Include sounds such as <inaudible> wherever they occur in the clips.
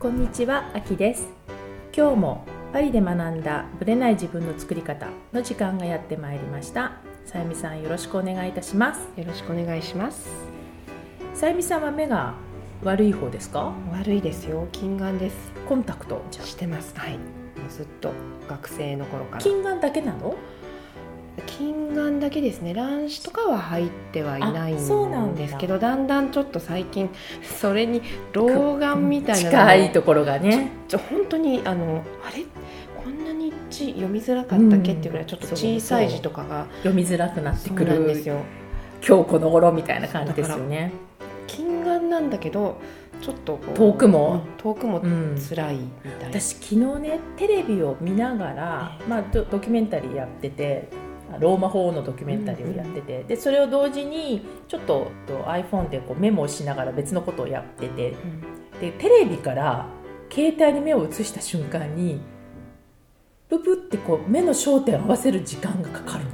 こんにちは、あきです。今日もパリで学んだブレない自分の作り方の時間がやってまいりました。さゆみさんよろしくお願いいたします。よろしくお願いします。さゆみさんは目が悪い方ですか？悪いですよ。近眼です。コンタクトしてます。はい。ずっと学生の頃から。近眼だけなの？近眼だけですね乱視とかは入ってはいないそうなんですけどだんだんちょっと最近それに老眼みたいな近いところがねちょ本当にあのあれこんなに字読みづらかったっけっていうぐらいちょっと小さい字とかが読みづらくなってくるんですよ今日この頃みたいな感じですよね近眼なんだけどちょっと遠くもうん遠くも辛いみたいな、私昨日ねテレビを見ながら、まあ、ドドキュメンタリーやっててローマ法王のドキュメンタリーをやってて、でそれを同時にちょっとと iPhone でこうメモをしながら別のことをやっててうん。でテレビから携帯に目を移した瞬間にププってこう目の焦点を合わせる時間がかかるの。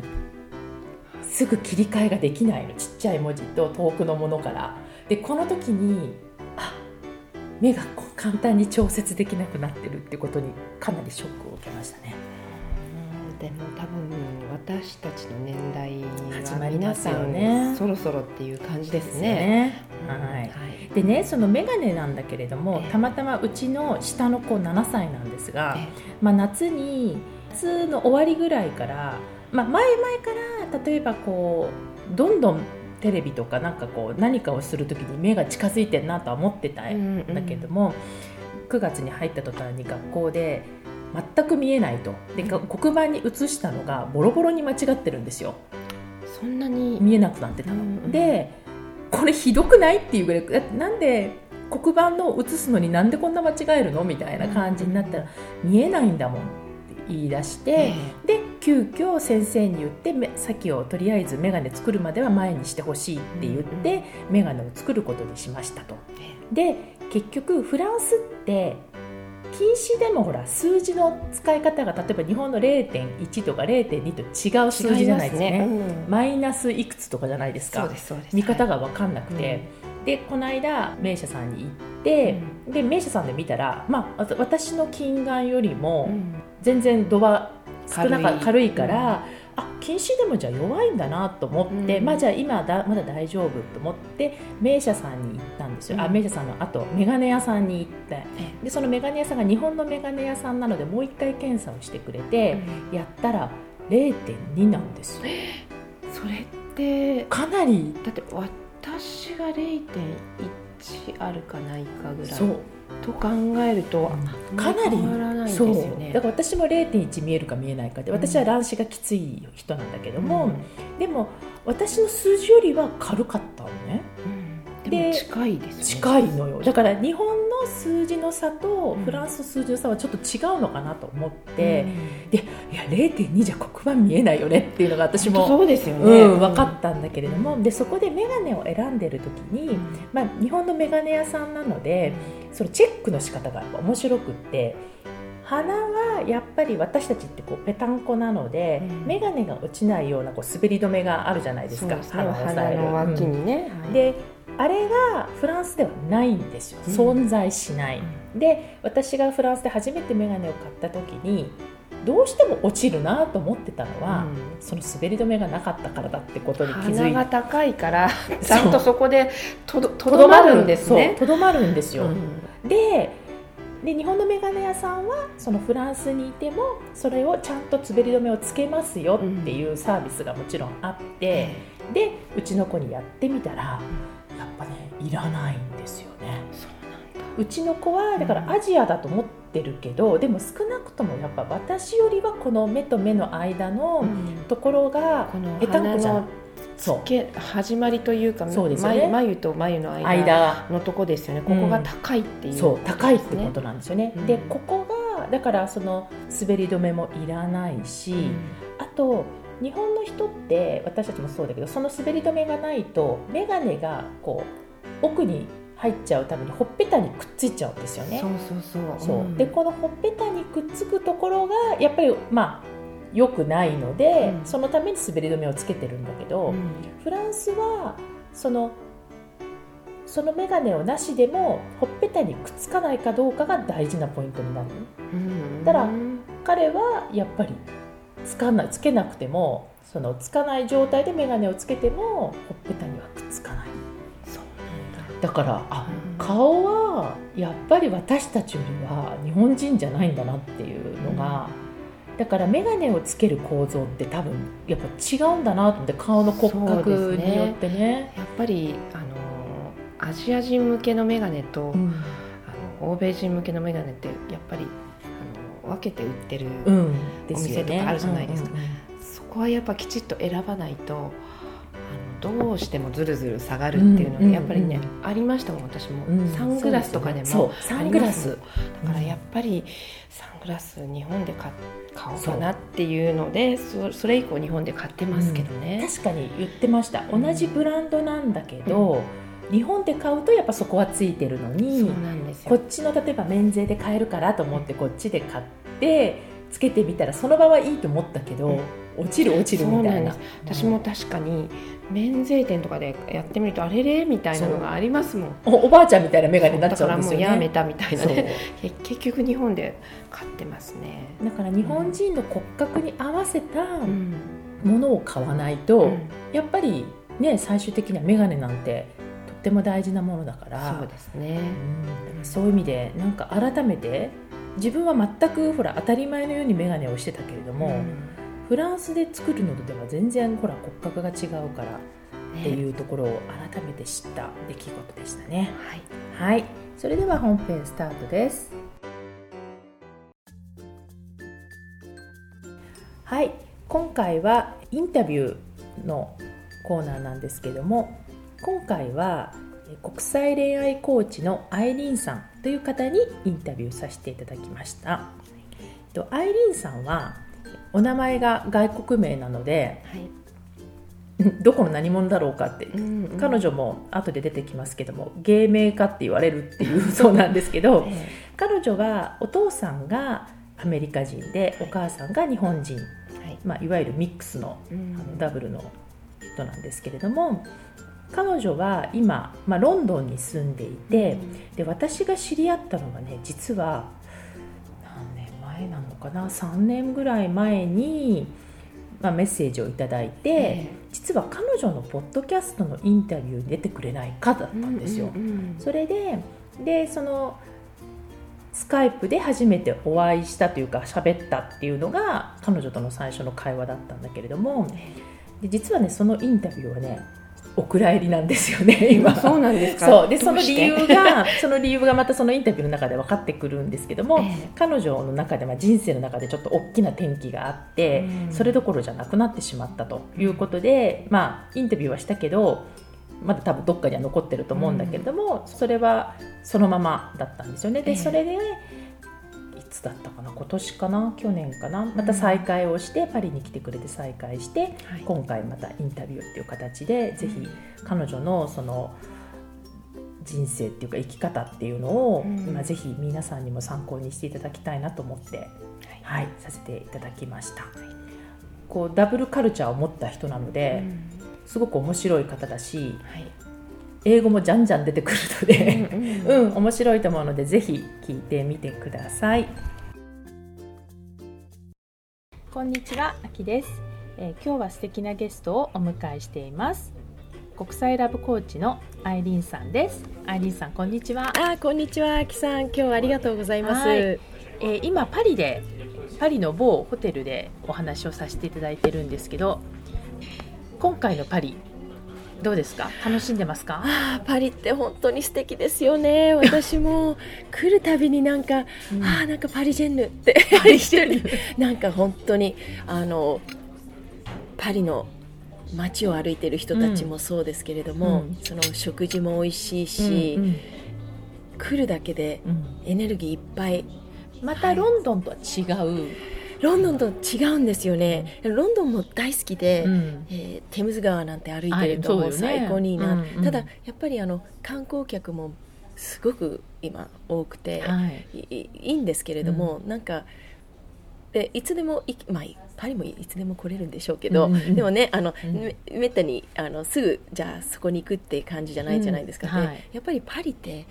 すぐ切り替えができないの。ちっちゃい文字と遠くのものから。でこの時にあ目がこう簡単に調節できなくなってるってことにかなりショックを受けましたねうんでも多分私たちの年代始はまります皆さよねんそろそろっていう感じですですね。ねうんはい。でねその眼鏡なんだけれどもええ。たまたまうちの下の子7歳なんですが、えまあ、夏に夏の終わりぐらいから、まあ、前々から例えばこうどんどんテレビとかなんかこう何かをする時に目が近づいてるなとは思ってたんだけども、9月に入った途端に学校で全く見えないと。でが黒板に写したのがボロボロに間違ってるんですよ。そんなに？見えなくなってたの。うんうんでこれひどくないっていうぐらいなんで黒板の写すのになんでこんな間違えるのみたいな感じになったら、見えないんだもんって言い出して、えで急遽先生に言ってめ先をとりあえず眼鏡作るまでは前にしてほしいって言って、眼鏡を作ることにしましたと。で結局フランスって禁止でもほら数字の使い方が例えば日本の0.1とか0.2と違う数字じゃないですか。ねね。うん。マイナスいくつとかじゃないですか。見方がが分かんなくて、でこの間名医者さんに行って、で名医者さんで見たら、まあ、私の近眼よりも全然度は少なか軽い。軽いから、あ近視でもじゃあ弱いんだなと思って、うん。まあじゃあ今だまだ大丈夫と思って名医者さんに行ったんですよ、あうん。名医者さんのあと眼鏡屋さんに行って。えでその眼鏡屋さんが日本の眼鏡屋さんなのでもう一回検査をしてくれて、やったら0.2なんですよ。それってかなりだって私が0.1あるかないかぐらい。そう。と考えるとかなり。変わらないですそう。よね。だから私も0.1見えるか見えないかで私は乱視がきつい人なんだけども、でも私の数字よりは軽かったのね。うんで近いですよね。近いのよ。だから日本の数字の差とうん。フランスの数字の差はちょっと違うのかなと思って、うん。でいや0.2じゃ黒板見えないよねっていうのが私もそうですよね。うん、分かったんだけれども、でそこで眼鏡を選んでる時に、まあ、日本の眼鏡屋さんなのでそのチェックの仕方が面白くって鼻はやっぱり私たちってこうペタンコなので、うん。眼鏡が落ちないようなこう滑り止めがあるじゃないですか。ね。鼻の脇うん。にね。はい。であれがフランスではないんですよ。うん。存在しない、で私がフランスで初めて眼鏡を買った時にどうしても落ちるなと思ってたのは、その滑り止めがなかったからだってことに気づ鼻がいて高いから <laughs> ちゃんとそこでとどまるんですね。とどまるんですよ、うん。でで日本の眼鏡屋さんはそのフランスにいてもそれをちゃんと滑り止めをつけますよっていうサービスがもちろんあって、でうちの子にやってみたらやっぱねいらないんですよね。そうなんだ。うちの子はだからアジアだと思ってるけど、でも少なくともやっぱ私よりはこの目と目の間のところが下手くじゃん。鼻のそう。け始まりというかそうですよね。眉眉と眉の間間。のとこですよね。ここが高いっていう、そう高いってことなんですよね、うん。でここがだからその滑り止めもいらないし、あと日本の人って私たちもそうだけどその滑り止めがないと眼鏡がこう奥に入っちゃうためにほっぺたにくっついちゃうんですよね。そうそうそう。う。ん。でこのほっぺたにくっつくところがやっぱりまあ良くないので、うん。そのために滑り止めをつけてるんだけど、うん。フランスはそのその眼鏡をなしでもほっぺたにくっつかないかどうかが大事なポイントになるうん。だから彼はやっぱりつかないつけなくてもそのつかない状態で眼鏡をつけてもほっぺたにはくっつかない。そうだ。からあうん。顔はやっぱり私たちよりは日本人じゃないんだなっていうのが、だから眼鏡をつける構造って多分やっぱ違うんだなと思って顔の骨格によってね。やっぱりあのアジア人向けの眼鏡と、うん。あの欧米人向けの眼鏡ってやっぱり分けて売ってる、お店とかあるじゃないですか。そこはやっぱきちっと選ばないとあのどうしてもずるずる下がるっていうのがやっぱりね、ありましたもん私も、うん。サングラスとかでも。サングラス。だからやっぱりサングラス日本で買買おうかなっていうのでそそれ以降日本で買ってますけどね、確かに言ってました。同じブランドなんだけど、日本で買うとやっぱそこはついてるのにこっちの例えば免税で買えるからと思ってこっちで買ってつけてみたらその場はいいと思ったけど、落ちる落ちるみたいな。私も確かに免税店とかでやってみるとあれれみたいなのがありますもん。おおばあちゃんみたいな眼鏡になっちゃうんですよね。やめたみたいなね。け結局日本で買ってますね、だから日本人の骨格に合わせたうん。ものを買わないと、うん。やっぱりね最終的には眼鏡なんてとっても大事なものだから。そうですね。うん。そういう意味でなんか改めて自分は全くほら当たり前のように眼鏡をしてたけれども、うん。フランスで作るのとでは全然ほら骨格が違うからってねいうところを改めて知った出来事でしたね。はい。はい、それでは本編スタートです。はい、今回はインタビューのコーナーなんですけども、今回はえ国際恋愛コーチのアイリーンさんという方にインタビューさせていただきました。えっとアイリーンさんはお名前が外国名なので、はい。<laughs> どこの何者だろうかってうんうん。彼女も後で出てきますけども芸名かって言われるっていう <laughs> そうなんですけどえ彼女はお父さんがアメリカ人でお母さんが日本人、えはい。まあ、いわゆるミックスのうん。あのダブルの人なんですけれども彼女は今、まあ、ロンドンに住んでいてで私が知り合ったのがね実は何年前なのかな3年ぐらい前に、まあ、メッセージをいただいて、え実は彼女のポッドキャストのインタビューに出てくれないかだったえんですよ。それででそのスカイプで初めてお会いしたというか喋ったっていうのが彼女との最初の会話だったんだけれどもで実はねそのインタビューはねお蔵入りなんですよね <laughs> 今。そうなんですか？そう。でその理由が <laughs> その理由がまたそのインタビューの中で分かってくるんですけども、ええ。彼女の中で、まあ、人生の中でちょっと大きな転機があって、うん。それどころじゃなくなってしまったということで、まあインタビューはしたけどまだ多分どっかには残ってると思うんだけれども、それはそのままだったんですよね。でええ。それでいつだったかな今年かな去年かなまた再会をして、パリに来てくれて再会してはい。今回またインタビューっていう形でぜひ彼女のその人生っていうか生き方っていうのを、うん。まあ、ぜひ皆さんにも参考にしていただきたいなと思って、はい。はい、させていただきました。こうダブルカルチャーを持った人なので、うん。すごく面白い方だしはい英語もじゃんじゃん出てくるので、うんうん、面白いと思うのでぜひ聞いてみてください。こんにちは、あきです、えー今日は素敵なゲストをお迎えしています。国際ラブコーチのアイリーンさんです。アイリーンさん、こんにちは。あーこんにちは、あきさん。今日はありがとうございます。はいえー今パリでパリの某ホテルでお話をさせていただいてるんですけど、今回のパリどうですか？楽しんでますか？パリって本当に素敵ですよね。<laughs> 私も来るたびになんか、うんあーなんかパリジェンヌってパリしてる。<laughs> なんか本当にあのパリの街を歩いてる人たちもそうですけれども、うんその食事も美味しいし、うん来るだけでうんエネルギーいっぱいまたロンドンとは違う。ロンドンと違うんですよね、ロンドンも大好きで、うん。えーテムズ川なんて歩いてると最高にいいな、うんうん。ただやっぱりあの観光客もすごく今多くて、はい。いいいいんですけれども、なんかでいつでもいまあパリもいつでも来れるんでしょうけど、うんうんうん。でもねあの、うん。めめったにあのすぐじゃあそこに行くって感じじゃないじゃないですか、でうん。はい。やっぱりパリって、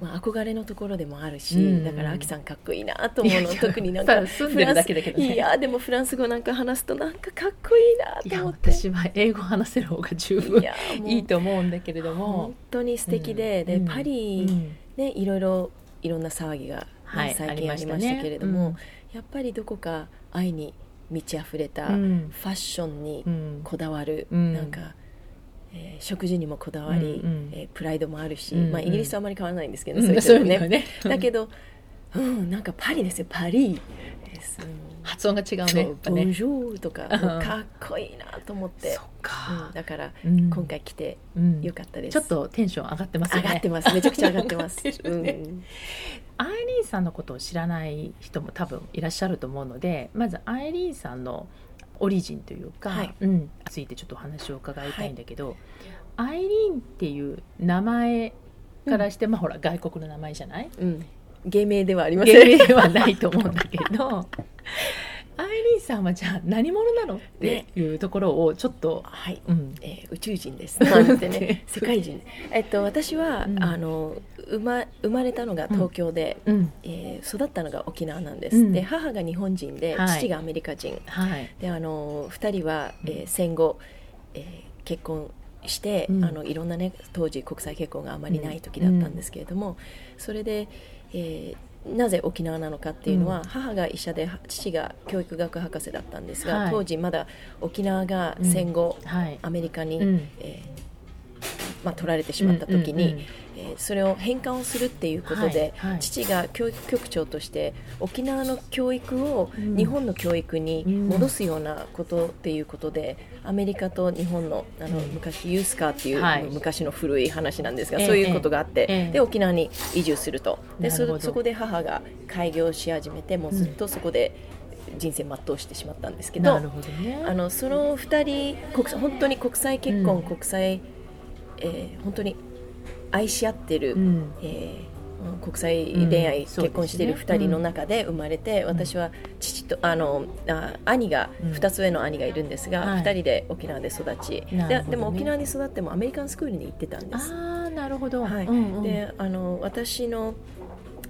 まあ、憧れのところでもあるし、うんうん。だからアキさんかっこいいなと思うの。特になんかんでるだけだけどね。いやでもフランス語なんか話すとなんかかっこいいないとや思って。私は英語話せる方が十分いいいと思うんだけれども。本当に素敵で、でうんパリ、うん。ねいろいろいろんな騒ぎが、ねはい最近ありましたけれども、やっぱりどこか愛に満ち溢れたフうん。ァッションにうん。こだわる、うん。なんか、えー食事にもこだわり、うんうん。えープライドもあるし、うんまあ、イギリスとあまり変わらないんですけど、うんそういうそういう点で意味ではねだけど、うん、なんかパリですよ。パリ。です、発音が違うねボンジョールとか、かっこいいなと思って。うんか、だから、うん。今回来てうん。よかったです、ちょっとテンション上がってますよね。上がってます。めちゃくちゃ上がってます。<laughs> アイリーンさんのことを知らない人も多分いらっしゃると思うのでまずアイリーンさんのオリジンというか、はい。うん、ついてちょっとお話を伺いたいんだけど、アイリーンっていう名前からして、まあほら外国の名前じゃない？うん、芸名ではありません。芸名ではないと思うんだけどアイリーンさんはじゃあ何者なの？っていうところをちょっと、はい、うん、えー宇宙人です。なんて <laughs> ね。世界人。えっと私は、うん。あの生ま生まれたのが東京で、うん、えー育ったのが沖縄なんです、うん。で母が日本人で、はい。父がアメリカ人。はい、であの2人は、えー戦後、えー結婚して、うん。あのいろんなね当時国際結婚があまりない時だったんですけれども、それで、えーなぜ沖縄なのかっていうのは、うん。母が医者で父が教育学博士だったんですが、はい。当時まだ沖縄が戦後、はい、アメリカに、うん。えーまあ、取られてしまった時に、うんうんうんえーそれを返還をするっていうことで、はいはい。父が教育局長として沖縄の教育をうん。日本の教育に戻すようなことっていうことで、アメリカと日本のあのうん。昔ユースカーっていう、はい。昔の古い話なんですが、ええそういうことがあって、ええで沖縄に移住すると。でそそこで母が開業し始めてもうずっとそこで人生全うしてしまったんですけど。ね。あのその2人国際本当に国際結婚、うん。国際、えー本当に愛し合ってる、うん。えー国際恋愛、うん結婚している2人の中で生まれて、私は父とあのあ兄が、うん。2つ上の兄がいるんですが、はい。2人で沖縄で育ち、ね。ででも沖縄に育ってもアメリカンスクールに行ってたんです。ああなるほど、はい。うんうん。であの私の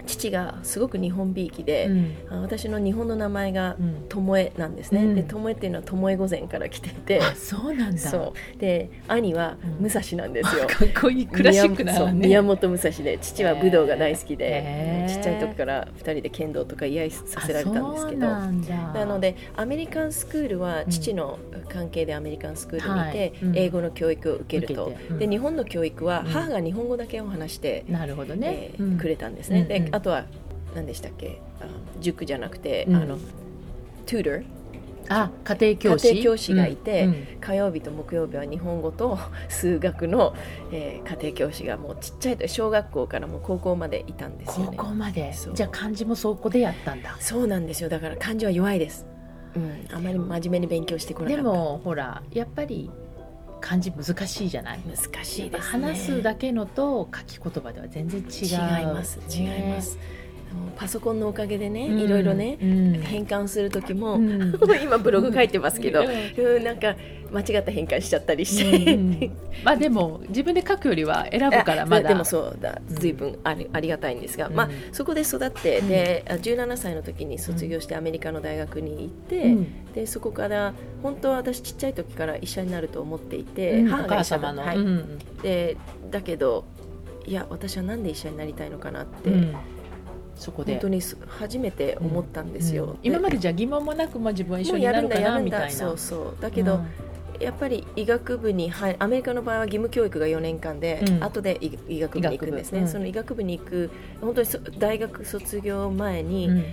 父がすごく日本びいきで、うん。あ私の日本の名前がうん。巴なんですね、うん。で巴っていうのは巴御前から来てて。あそうなんだ。そう。で兄はうん。武蔵なんですよ、<laughs> かっこいい。クラシックな、ね、宮本武蔵で父は武道が大好きで、ちっちゃい時から2人で剣道とか居合させられたんですけど。なのでアメリカンスクールは父の関係でアメリカンスクールにいて、英語の教育を受けると。で日本の教育はうん。母が日本語だけを話して、なるほどね。え、ーうん。くれたんですね、うんうんであとは何でしたっけ？あ塾じゃなくて、うん。あの tutor あ家庭教師？家庭教師がいて、うんうん。火曜日と木曜日は日本語と数学の、えー家庭教師がもうちっちゃいと小学校からもう高校までいたんですよ高ね校まで？じゃあ漢字もそこでやったんだ。そうなんですよ。だから漢字は弱いです、うん、あまり真面目に勉強してこなかった。でもほらやっぱり漢字難しいじゃない？難しいですね。話すだけのと書き言葉では全然違う。違います。違います、もうパソコンのおかげでね、うん。いろいろね、うん。変換する時も、うん。今ブログ書いてますけど、うん。うんなんか間違った変換しちゃったりして、うん。うんまあでも自分で書くよりは選ぶからあまだ。でもそうだ。うん随分ありありがたいんですが、うん。まあ、そこで育ってであ17歳の時に卒業してアメリカの大学に行って、うん。でそこから本当は私ちっちゃい時から医者になると思っていて、母が医者母様の、だはい。うん。でだけどいや私はなんで医者になりたいのかなって、うんそこで。本当にす初めて思ったんですよ、うん。今までじゃあ疑問もなく、まあ、自分は一緒にやるんなみたいな。だそうそうだけど、うん。やっぱり医学部に入アメリカの場合は義務教育が4年間で、うん。後で医医学部に行くんですね、その医学部に行く本当にそ大学卒業前に、うん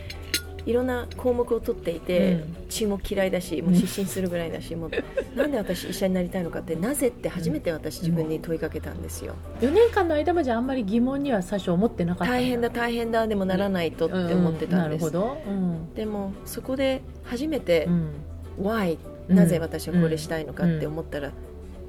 いろんな項目を取っていて、うん。血も嫌いだしもう失神するぐらいだし、もう <laughs> なんで私医者になりたいのかってなぜって初めて私自分に問いかけたんですよ、4年間の間はじゃああんまり疑問には最初思ってなかったん大変だ大変だでもならないとって思ってたんです、でもそこで初めてうん。Why うん。なぜ私はこれしたいのかって思ったら、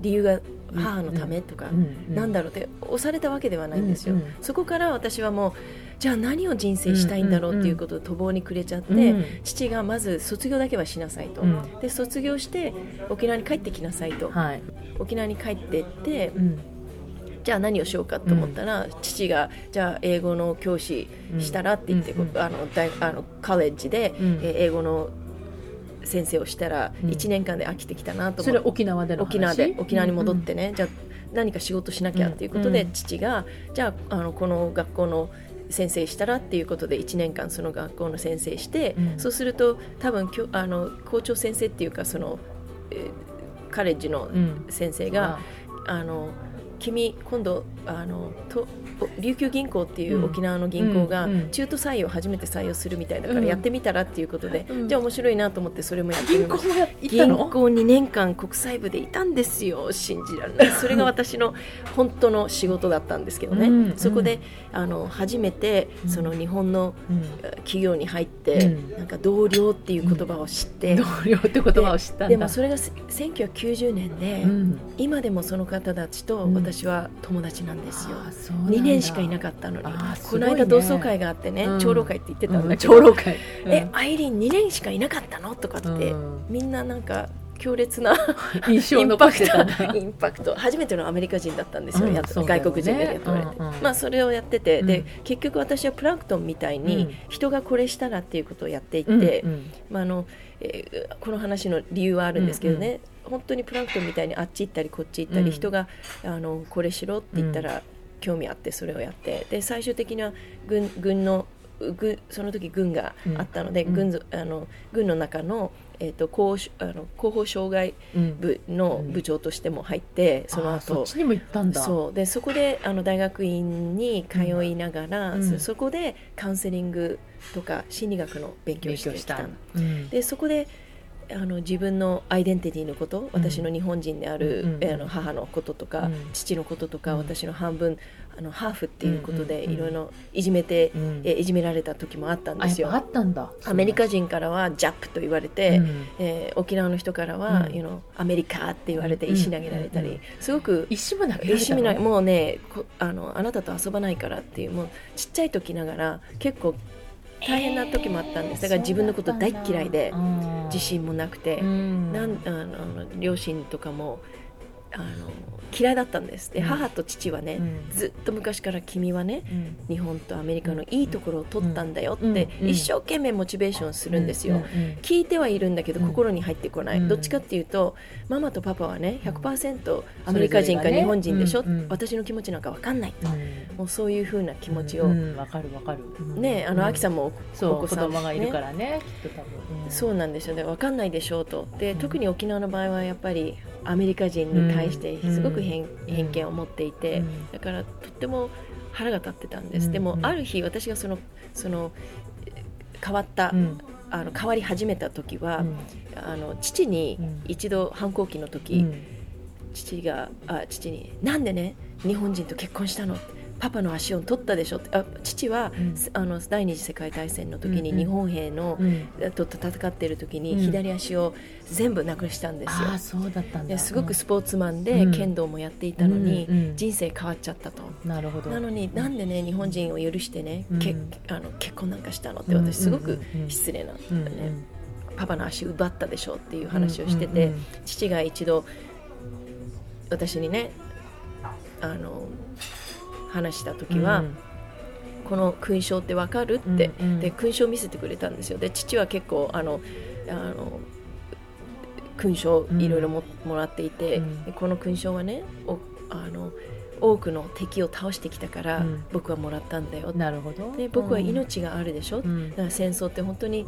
理由が母のためとか、うんなんだろうって押されたわけではないんですよ、そこから私はもうじゃあ何を人生したいんだろうっていうことを途方に暮れちゃって、うん父がまず卒業だけはしなさいと、うん。で卒業して沖縄に帰ってきなさいと、はい、沖縄に帰ってってうん。じゃあ何をしようかと思ったら、父がじゃあ英語の教師したらって言って、あの大あのカレッジで、うん。えー英語の先生をしたらうん。1年間で飽きてきたなとそれ思って、沖縄での話？沖縄で沖縄に戻ってね、じゃあ何か仕事しなきゃっていうことで、うん。父がじゃああのこの学校の先生したらっていうことで1年間その学校の先生して、うん。そうすると多分きょあの校長先生っていうかその、えーカレッジのうん。先生が、あの君今度あのと琉球銀行っていう沖縄の銀行が中途採用初めて採用するみたいだからうんやってみたらっていうことで、うんじゃあ面白いなと思ってそれもやってみました銀行もや銀の？行2年間国際部でいたんですよ信じられない。それが私の本当の仕事だったんですけどね、うんそこであの初めてうん。その日本のうん。企業に入って、うん。なんか同僚っていう言葉を知って、同僚って言葉を知ったんだ。でもそれがせ1990年で、うん。今でもその方たちとうん私は友達なんですよ、あーそうなんだ。2年しかいなかったのに、あーすこの間同窓会があってね、うん。長老会って言ってたんうんだけど、長老会。えアイリン2年しかいなかったのとかって、うん。みんななんか強烈な <laughs> 印象インパクト <laughs> インパクト。初めてのアメリカ人だったんですよ、うんやっ外国人で雇われて、うんうん。まあ、それをやってて、でうん。結局私はプランクトンみたいにうん。人がこれしたらっていうことをやっていって、うんうん。まああのえーこの話の理由はあるんですけどね、本当にプランクトンみたいにあっち行ったりこっち行ったり、うん。人があのこれしろって言ったら興味あってそれをやって。で最終的には軍軍の軍その時軍があったので、うん。軍ぞあの軍の中の,、えー、と広あの広報障害うん。部の部長としても入って、その後そっちにも行ったんだ。そう。でそこであの大学院に通いながら、うん。そそこでカウンセリングとか心理学の勉強を勉してきた強した。うん。でそこであの自分のアイデンティティのこと私の日本人である、うんえあの母のこととか、うん。父のこととか、うん。私の半分あのハーフっていうことでうんいろいろいじめて、うん。えいじめられた時もあったんですよ。あやったんだ。アメリカ人からはジャップと言われて、うん。えー沖縄の人からは、うん。you know アメリカって言われてうん石投げられたり、うんすごく石も投げ石見ないもうねこあのあなたと遊ばないからっていうもうちっちゃい時ながら結構大変な時もあったんです、だから自分のこと大っ嫌いで自信もなくて、うん。なんあの両親とかもあの嫌いだったんです。で、うん。母と父はね、うん。ずっと昔から君はねうん。日本とアメリカのいいところを取ったんだよって、一生懸命モチベーションするんですよ、聞いてはいるんだけどうん。心に入ってこない、うん。どっちかっていうとママとパパはね100%アメリカ人か日本人でしょ、うん。うん。私の気持ちなんか分かんないうん。もうそういうふうな気持ちを、うかるわかる。うん。ねあの、アキさんもそう子お子さん供がいるかねらねきっと多分。そうなんですよ。ね分かんないでしょうと。でうん。特に沖縄の場合はやっぱりアメリカ人に対してすごく偏,、見を持っていて、うん。だからとっても腹が立ってたんです、うん。でもある日私がそのその変わった、うん。あの変わり始めた時は、うん。あの父にうん。一度反抗期の時、うん。父があ父に「なんでね日本人と結婚したの?」ってパパの足を取ったでしょってあ父は、うん。あの第二次世界大戦の時に日本兵の、うん。と戦っている時にうん。左足を全部なくしたんですよ。ああ。そうだったんだ。ですごくスポーツマンでうん。剣道もやっていたのに、人生変わっちゃったと。なるほど。なのになんでね日本人を許してね、うん。けあの結婚なんかしたのって私すごく失礼な、うんねパパの足奪ったでしょっていう話をしてて、父が一度私にねあの話した時は、この勲章ってわかるって、うんうん。で勲章を見せてくれたんですよ。で父は結構あのあの勲章いろいろも,、もらっていて、うん。でこの勲章はねおあの多くの敵を倒してきたから、うん。僕はもらったんだよ。なるほど。で僕は命があるでしょ、うん。だから戦争って本当に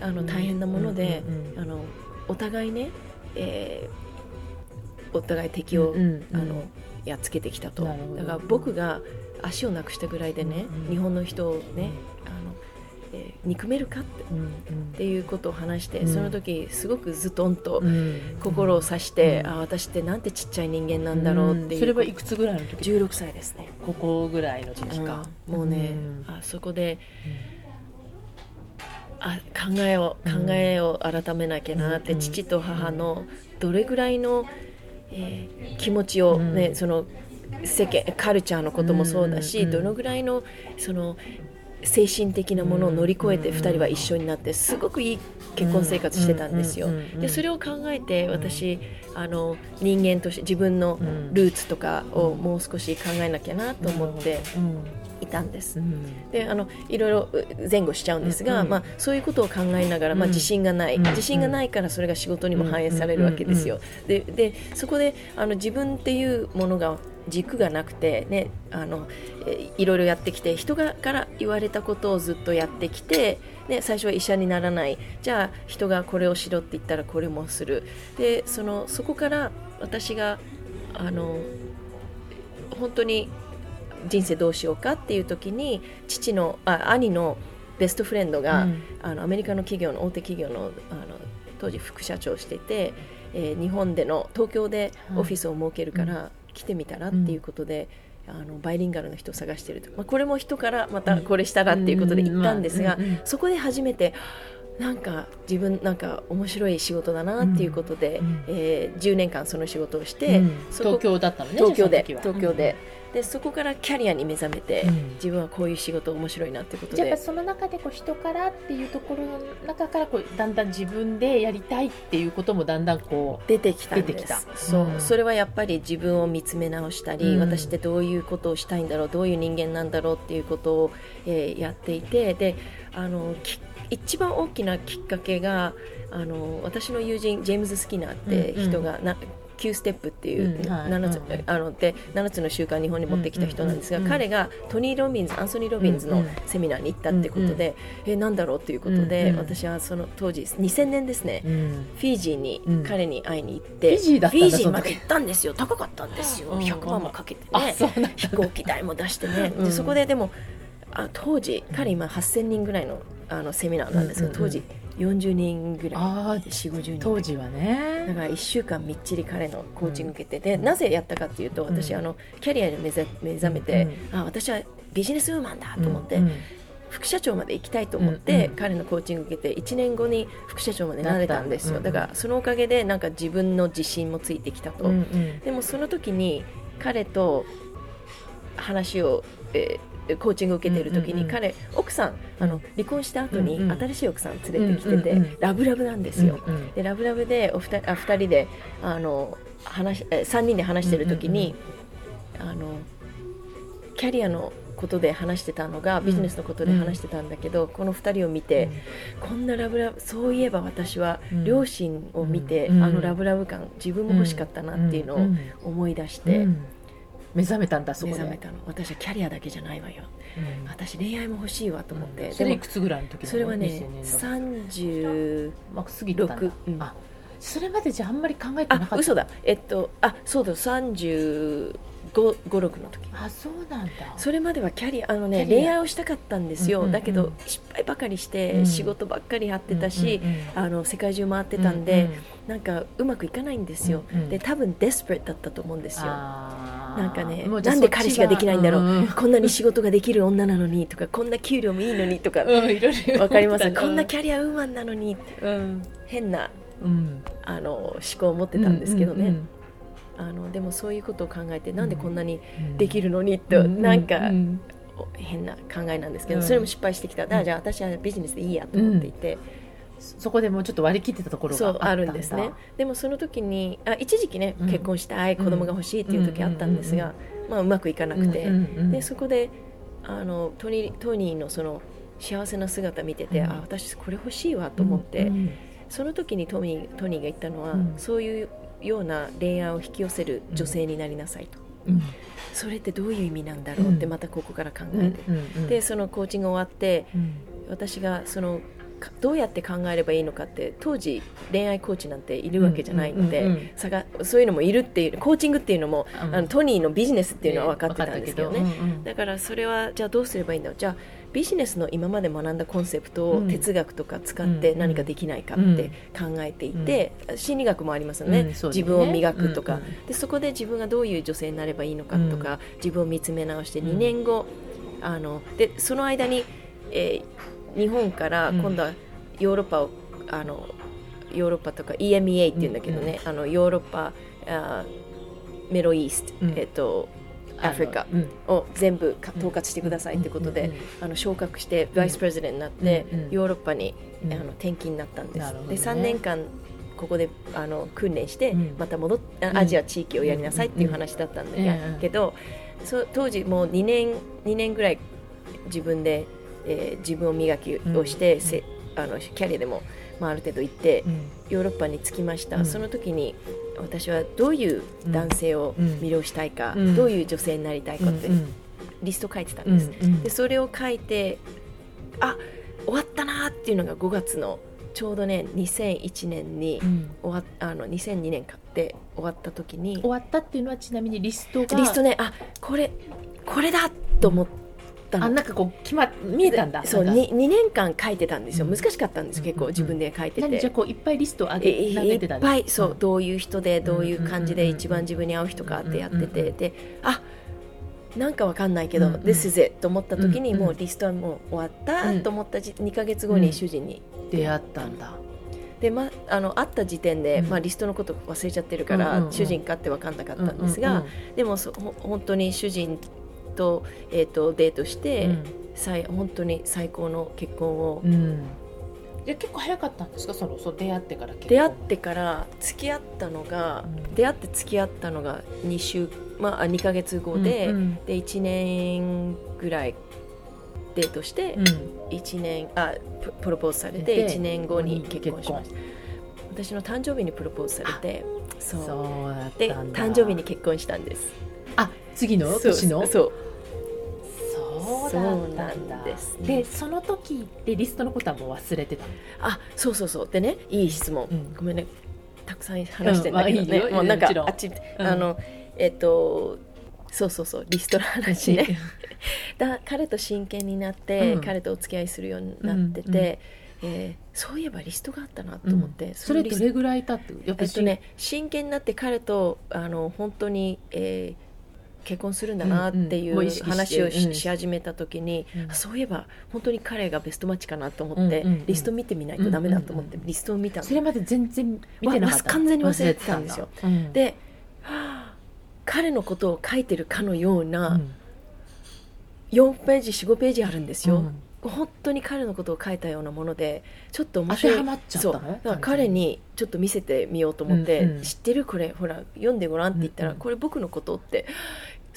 あの大変なもので、うんうんうん。あのお互いね、えーお互い敵を、うんうん。あのやっつけてきたと。だから僕が足をなくしたぐらいでね、うんうん。日本の人をねあの、えー憎めるかってうんっていうことを話して、うん。その時すごくズトンとうん。うん心を刺して、うん。あ私ってなんてちっちゃい人間なんだろうっていう、それはいくつぐらいの時？16歳ですね。ここぐらいの時か。うん。もうね、うん。あそこで、あ考えをうん考えを改めなきゃなって、うん。父と母のどれぐらいのえー気持ちを、ねうん。その世間カルチャーのこともそうだし、うん。うん。うんどのぐらいのその精神的なものを乗り越えてうん。2人は一緒になってすごくいい結婚生活してたんですよ。でそれを考えて私あの人間として自分のうん。ルーツとかをもう少し考えなきゃなと思って。うんいたんです。う。ん。であのいろいろう前後しちゃうんですが、うんまあ、そういうことを考えながら、まあ、うん自信がない、うん。自信がないからそれが仕事にも反映されるわけですよ。ででそこであの自分っていうものが軸がなくて、ね、あのえいろいろやってきて人がから言われたことをずっとやってきて、ね、最初は医者にならない。じゃあ人がこれをしろって言ったらこれもする。でそのそこから私があの本当に人生どうしようかっていう時に父のあ兄のベストフレンドが、うん。あのアメリカの企業の大手企業のあの当時副社長をしていて、えー日本での東京でオフィスを設けるから来てみたらっていうことで、あのバイリンガルの人を探していると、まあ、これも人からまたこれしたらっていうことで行ったんですが、そこで初めてなんか自分なんか面白い仕事だなっていうことで、うんえー10年間その仕事をして、うん。東京だったのね東京で東京で,、でそこからキャリアに目覚めて、うん。自分はこういう仕事面白いなってことで。やっぱその中でこう人からっていうところの中からこうだんだん自分でやりたいっていうこともだんだんこ出てきたんです。出てきた。そう、うん。それはやっぱり自分を見つめ直したり、うん。私ってどういうことをしたいんだろうどういう人間なんだろうっていうことを、えーやっていてであのき一番大きなきっかけがあの私の友人ジェームズ・スキナーって人が、な9ステップっていう、うんはい7つうんあので7つの習慣を日本に持ってきた人なんですが、彼がトニー・ロビンズアンソニー・ロビンズのセミナーに行ったってことで、えなんだろうっていうことで、私はその当時2000年ですね、フィジーにうん。彼に会いに行って、フィジージーまで行ったんですよ。高かったんですよ。うん100万もかけてあね飛行機代も出してね、うんでそこででもあ当時彼今8000人ぐらいのあのセミナーなんですけど、当時40人ぐらい。ああ4 5 0人。当時はだねから1週間みっちり彼のコーチング受けて、でなぜやったかっていうと私、うん。あのキャリアに目ざ目覚めて、あ私はビジネスウーマンだと思って、うん。副社長まで行きたいと思って、うん。うん。彼のコーチング受けて1年後に副社長までなれたんですよ、だからそのおかげでなんか自分の自信もついてきたと、うんうん。でもその時に彼と話を、えーコーチングを受けている時に、彼奥さんあの離婚した後に新しい奥さん連れてきてて、ラブラブなんですよ、でラブラブでお二人あ二人であの話え3人で話してる時に、あのキャリアのことで話してたのがビジネスのことで話してたんだけど、この2人を見て、こんなラブラブそういえば私はうん。両親を見て、うん。あのラブラブ感自分も欲しかったなっていうのをん思い出しうん。て、目覚めたんだそこで。目覚めたの。私はキャリアだけじゃないわよ。うん。私恋愛も欲しいわと思って、でもそれいくつぐらいの時なの？それはね2000年の36まあ過ぎてたんだ。うん。あそれまでじゃああんまり考えてなかった？あ嘘だ。えっとあそうだ。35 56の時。あそうなんだ。それまではキャリアあのね恋愛をしたかったんですよ、うんうんうん。だけど失敗ばかりして、うん。仕事ばっかりやってたし、うんうんうんあの世界中回ってたんで、なんかうまくいかないんですよ、うんうんで多分デスプレだったと思うんですよ。なんかねなんで彼氏ができないんだろう、こんなに仕事ができる女なのにとかこんな給料もいいのにとか、わかります？こんなキャリアウーマンなのにうん。変なうん。あの思考を持ってたんですけどね、うんあのでもそういうことを考えてなんでこんなにうん。できるのにと、うん。なんか、変な考えなんですけど、うん。それも失敗してきた。だじゃあ私はビジネスでいいやと思っていて、そこでもうちょっと割り切ってたところがああったんだ。るんですね。でもその時にあ一時期ね、うん。結婚したい子供が欲しいっていう時あったんですが、まあ、うまくいかなくて、でそこであのトニートニーのその幸せな姿見てて、うん。あ私これ欲しいわと思って、うんその時にトニートニーが言ったのは、うん。そういうような恋愛を引き寄せる女性になりなさいと、うん。それってどういう意味なんだろうってうんまたここから考うんえて、うんでそのコーチング終わってうん。私がそのかどうやって考えればいいのかって当時恋愛コーチなんているわけじゃないので、そういうのもいるっていうコーチングっていうのも、うん。あのトニーのビジネスっていうのは分かってたんですけどね、だからそれはじゃあどうすればいいんだろう。じゃあビジネスの今まで学んだコンセプトをうん。哲学とか使ってうん。何かできないかって考えていて、心理学もありますよね,、自分を磨くとか、でそこで自分がどういう女性になればいいのかとか、自分を見つめ直してうん。2年後、あのでその間に、えー日本から今度はヨーロッパをあのヨーロッパとか EMEA っていうんだけどね、あのヨーロッパ、あメロイースト、うん。えっとアフリカうん。を全部か統括してくださいってことで、あの昇格してバイスプレゼデントになって、ヨーロッパに、うん。あの転勤になったんです、ね。で3年間ここであの訓練して、うん。また戻っアジア地域をやりなさいっていう話だったんだけど、そう当時もう2年 ,2 年ぐらい自分で、えー自分を磨きをして、うん。せあのキャリアでも、まあ、ある程度行って、うん。ヨーロッパに着きました、うん。その時に私はどういう男性を魅了したいか、うん。どういう女性になりたいかってうんリスト書いてたうんんです、うんでそれを書いてあ終わったなーっていうのが5月のちょうどね2001年にうん。終わっあの2002年かって終わった時に終わったっていうのはちなみにリストがリストねあこれこれだと思ったのあなんかこう決ま見えたんだ。そうなんか。2, 2年間書いてたんですよ。うん。難しかったんですうん結構自分で書いてて。何じゃあこういっぱいリストを上えげげてたいっぱいそう、ん。どういう人でどういう感じでうん。うんうんうん一番自分に合う人かってやってうんうんうんてであなんかわかんないけど、うんうん This is it と思った時にうんうんもうリストはもう終わったうん。と思ったじ2か月後に主人に出会ったんだ。で、ま、あの会った時点で、うん。まあ、リストのこと忘れちゃってるから、うんうんうん。主人かって分かんなかったんですが、うんうん。でもそほ本当に主人と,、えー、とデートして、うん。最本当に最高の結婚を、うん。いや結構早かったんですか？そのそう出会ってから結婚。出会ってから付き合ったのが、うん。出会って付き合ったのが2週、まあ、2か月後で,、うんうん。で1年ぐらいデートして、うん。1年あププロポーズされでて1年後に結婚しました。私の誕生日にプロポーズされてそう。そうだでったんだ。誕生日に結婚したんです。あ次の？そう年の？そうそうなんです。でその時でリストのことはもう忘れてたの。あそうそうそう。でねいい質問、うん。ごめんね。たくさん話してんだけど。ね、うん。まあいいよ。もうなんかあっち、うん。あのえっとそうそうそう。リストの話ね。<laughs> <laughs> だ彼と真剣になって、うん。彼とお付き合いするようになってて、うんうん。えーそういえばリストがあったなと思って、それのリストどれぐらい経ってやっぱりえっとね、真剣になって彼とあの本当に、えー結婚するんだなっていう話をし,、始めた時に、そういえば本当に彼がベストマッチかなと思って、リスト見てみないとダメだと思って、リストを見たの。それまで全然見てなかった。わ完全に忘れてたんですよ。で、はあ彼のことを書いてるかのよううなん。4ページ45ページあるんですよ、うん。本当に彼のことを書いたようなものでちょっと面当白い。てはまっちゃったのそう。だから彼にちょっと見せてみようと思って、うんうん。知ってるこれほら読んでごらんって言ったら、うんうん。これ僕のことって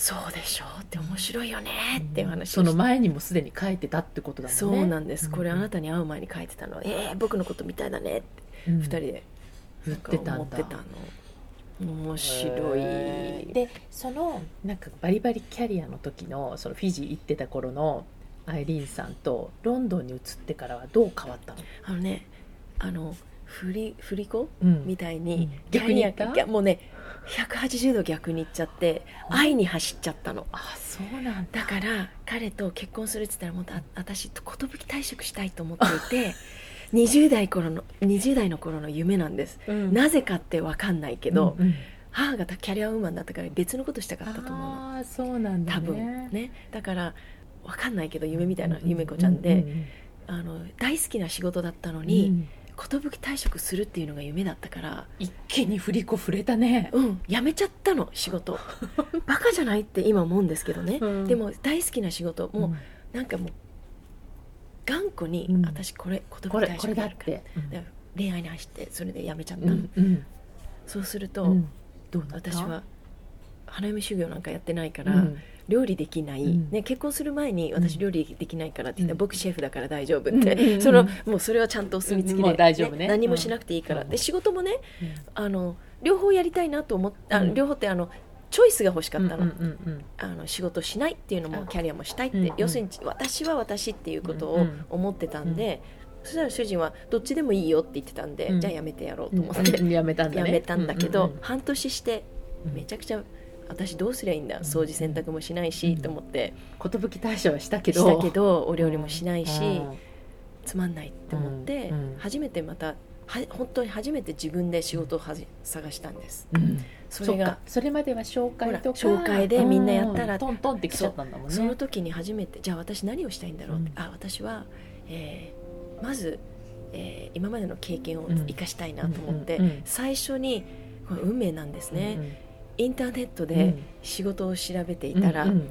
そうでしょうって面白いよねっていう話その前にもすでに書いてたってことだもんね。そうなんです、これあなたたに会う前に書いてたの、えー、僕のことみたいだねって。二人で。言ってたんだ思ってたの面白い、でそのなんかバリバリキャリアの時のそのフィジー行ってた頃のアイリーンさんとロンドンに移ってからはどう変わったの、あのねあの振り振り子うん。みたいに、うん。逆に行った？もうね180度逆に行っちゃって愛に走っちゃったの。あそうなんだ。だから彼と結婚するって言ったらもっとあ私寿退職したいと思っていて <laughs> 20代頃の20代の頃の夢なんです、うん。なぜかって分かんないけど、うんうん母がキャリアウーマンだったから別のことしたかったと思うの。ああそうなんだね。多分ね。だから分かんないけど夢みたいな夢子ちゃんで、うんあの大好きな仕事だったのうんに、うん寿退職するっていうのが夢だったから一気に振り子触れたね。うん辞めちゃったの仕事。<laughs> バカじゃないって今思うんですけどね、うん。でも大好きな仕事。もう、うん。なんかもう頑固に、うん。私これ寿退これだって。で恋愛に走ってそれで辞めちゃったの、うんうん。そうすると、私は花嫁修行なんかやってないから、うん。料理できない、うん。ね、結婚する前にうん。私料理できないからって言ったら、うん。僕シェフだから大丈夫って、そのもうそれはちゃんとお墨付きで、もう大丈夫ね。何もしなくていいから、うん。で仕事もねうん。あの両方やりたいなと思っあうん。両方ってあのチョイスが欲しかったの,、あの仕事しないっていうのもあキャリアもしたいって、要するに私は私っていうことを思ってたんで、そしたら主人はどっちでもいいよって言ってたんで、うん。じゃあやめてやろううんと思って、うん。やめたんだね。やめたんだけど、半年してめちゃくちゃ私どうすりゃいいんだ？掃除洗濯もしないし、うん。と思って寿退社はしたけど。したけどお料理もしないし、うん。つまんないって思って、初めてまたは本当に初めて自分で仕事をはじ探したんです。うん。それがそれまでは紹介とか。紹介でみんなやったらうん。トントンってきちゃったんだもんね。その時に初めてじゃあ私何をしたいんだろうって、うん。あ私は、えーまず、えー今までの経験をうん生かしたいなと思って、最初に運命なんですね、うんインターネットでうん。仕事を調べていたら、うんうん。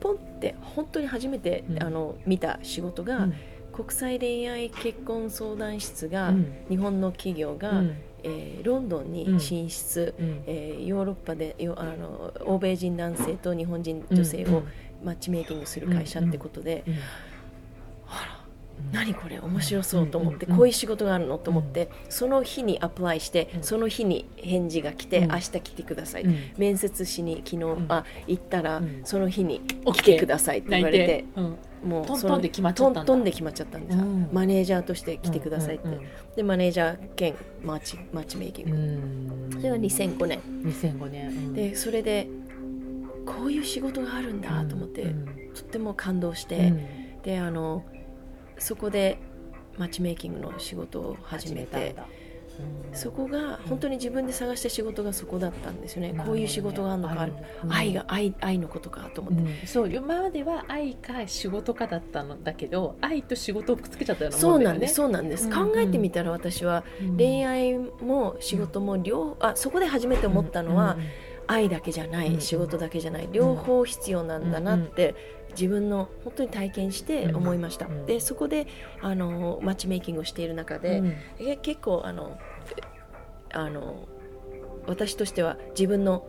ポンって本当に初めて、うん。あの見た仕事が、うん。国際恋愛結婚相談室が、うん。日本の企業が、うん。えーロンドンに進出、うん。えーヨーロッパでよあの欧米人男性と日本人女性をマッチメイキングする会社ってことで、うん。あら何これ面白そうと思って、うんこういう仕事があるのと思って、その日にアプライして、うん。その日に返事が来て、うん。明日来てください、うん。面接しに昨日、ん。あ行ったら、うん。その日に来てくださいって言われて。うん。もうトントンで決まっちゃったんだ。トントンで決まっちゃったんです、うん。マネージャーとして来てくださいって、でマネージャー兼マッチマッチメイキング、うん。それが2005年2005年うん。でそれでこういう仕事があるんだと思って、うん。とっても感動して、うん。であのそこでマッチメイキングの仕事を始めてそこが本当に自分で探した仕事がそこだったんですよね、こういう仕事があるのか、ね愛が愛愛のことかと思って、うん。そう今までは愛か仕事かだったのだけど愛と仕事をくっつけちゃったようなそうもんだよね。なんですそうなんです、うん。考えてみたら私はうん。恋愛も仕事も両あそこで初めて思ったのは、愛だけじゃない、うん。仕事だけじゃない。両方必要なんだなって、自分の本当に体験して思いました、うん。でそこであのマッチメイキングをしている中で、うん。え結構あのえあの私としては自分の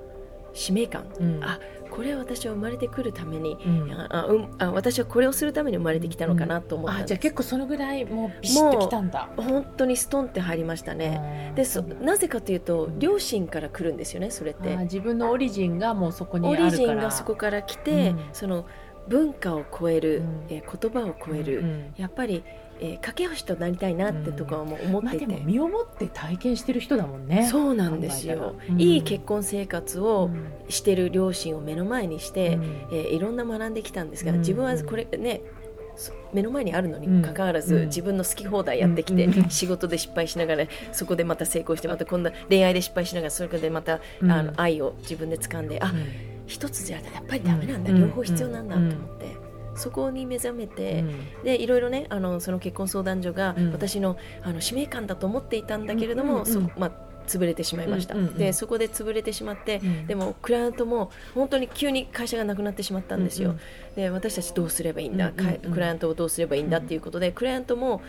使命感、うん。あこれは私は生まれてくるために、うん。ああ私はこれをするために生まれてきたのかなと思ったんです。あじゃあ結構そのぐらいもうビシッときたんだ。本当にストンって入りましたね、でそなぜかというと両親から来るんですよねそれっあて自分のオリジンがもうそこにあオるから。リジンがそこから来て、うん。その文化を超える、うん。えー言葉を超える、うんやっぱり、えー架け橋となりたいなってとこはもう思まあっていて、でも身をもって体験してる人だもんね。そうなんですよ。うん。いい結婚生活をうん。してる両親を目の前にして、うん。えーいろんな学んできたんですが、うん。自分はこれねそ目の前にあるのにうん。もかかわらず、うん。自分の好き放題やってきて、うん。仕事で失敗しながらそこでまた成功してまた今度は恋愛で失敗しながらそれでまた、うん。あの愛を自分で掴んで、あうん一つじゃやっぱりダメなんだ、うん。両方必要なんだと思って、そこに目覚めて、でいろいろねあのその結婚相談所がうん。私の,、あの使命感だと思っていたんだけれども、まあ、潰れてしまいました、うんうんうんでそこで潰れてしまって、うん。でもクライアントも本当に急に会社がなくなってしまったんですよ、うんうん。で私たちどうすればいいんだ、うんうんうん。かクライアントをどうすればいいんだっていうことで、クライアントも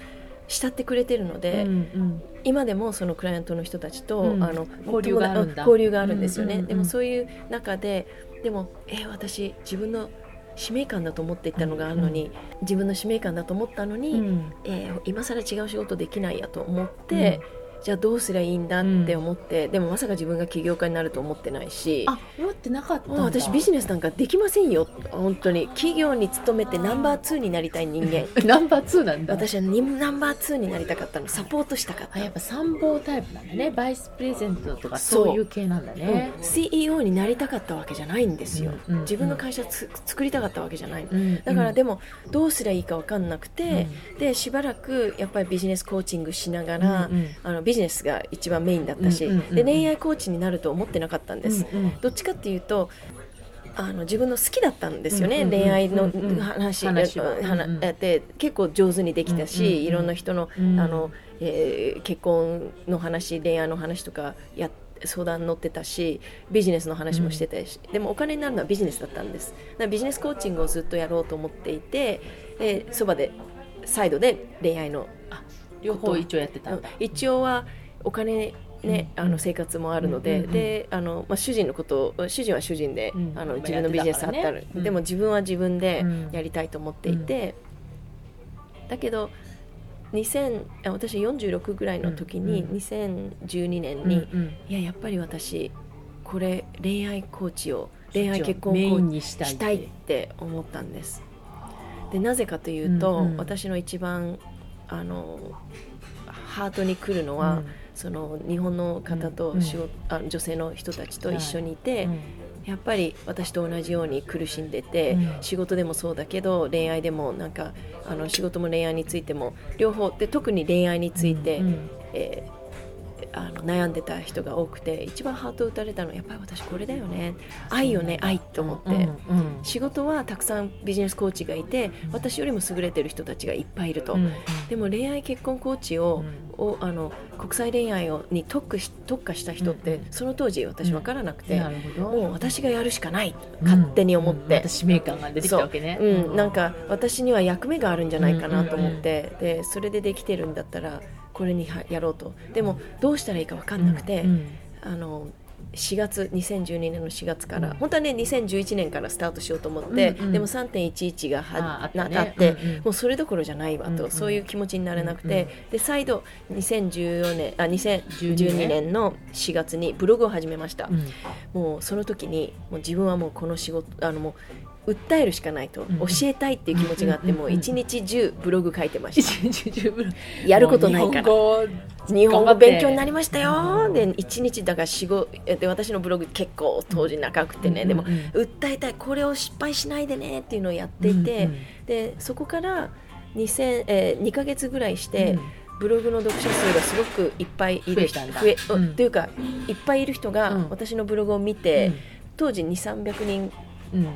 慕ってくれてるので、うんうん。今でもそのクライアントの人たちと、うん。あの交流があるんだ。交流があるんですよね、うんうんうん。でもそういう中ででもえー私自分の使命感だと思っていたのがあるのに、自分の使命感だと思ったのに、うん。えー今更違う仕事できないやと思って、じゃあどうすりゃいいんだって思って、でもまさか自分が起業家になると思ってないしあ思ってなかった私ビジネスなんかできませんよ。本当に。企業に勤めてナンバー2になりたい人間。<laughs> ナンバー2なんだ。私はにナンバー2になりたかったの。サポートしたかったあやっぱ参謀タイプなんだね。バイスプレゼントとかそう。いう系なんだね。うん。CEO になりたかったわけじゃないんですよ、うんうん自分の会社つ作りたかったわけじゃないの、うんだからうんでもどうすりゃいいか分かんなくて、でしばらくやっぱりビジネスコーチングしながら、うんうんあのビジネスが一番メインだったし、うんうんうんうん。で恋愛コーチになると思ってなかったんです、うんうんどっちかっていうとあの自分の好きだったんですよね、うんうんうん恋愛のうんうん話やって結構上手にできたし、うんうんうんいろんな人の,、うんあのえー結婚の話恋愛の話とかや相談乗ってたしビジネスの話もしてたし、でもお金になるのはビジネスだったんです。だからビジネスコーチングをずっとやろうと思っていてでそばでサイドで恋愛の両方一応やってたんだ。一応はお金ね、うん。あの生活もあるので、であの、まあ、主人のことを主人は主人で、うん。あのまあ自分のビジネスあったら、でも自分は自分でうん。やりたいと思っていて、だけど2000あ私46ぐらいの時に、うん2012年に、いややっぱり私これ恋愛コーチを恋愛結婚コメインーにしたいって。思ったんです。でなぜかというと、私の一番あのハートに来るのは、その日本の方と仕事、あ女性の人たちと一緒にいて、うん。やっぱり私と同じように苦しんでて、うん。仕事でもそうだけど恋愛でもなんかあの仕事も恋愛についても両方で特に恋愛について、うん。えーあの悩んでた人が多くて一番ハートを打たれたのはやっぱり私これだよね。愛よね愛と思って、うんうん。仕事はたくさんビジネスコーチがいて私よりも優れてる人たちがいっぱいいると、うんでも恋愛結婚コーチを,、うんをあの国際恋愛をに特化し特化した人って、うんその当時私分からなくて、もう私がやるしかない勝手に思って。使命感が出てきたわけね。う。ん、なんか私には役目があるんじゃないかなと思って、でそれでできてるんだったらこれにはやろうと。でもどうしたらいいか分かんなくて、うんあの4月2012年の4月から、うん。本当はね2011年からスタートしようと思って、うんうん。でも3.11があはあなあって、うんうんもうそれどころじゃないわと、うんうん。そういう気持ちになれなくて、うんで再度2014年あ2012年の4月にブログを始めました、うん。もうその時にもう自分はもうこの仕事あのもう訴えるしかないと、ん。教えたいっていう気持ちがあって、もう一日中ブログ書いてました、一日十分やることないから。日日本語本語勉強になりましたよ。うんで一日だから仕事で私のブログ結構当時長くてね、うんでもうん。訴えたいこれを失敗しないでねっていうのをやっていて、でそこから2000、えー、2か月ぐらいして、うん。ブログの読者数がすごくいっぱいいる。増えたんだ。増えうん。というかいっぱいいる人がうん。私のブログを見て、当時2 3 0 0人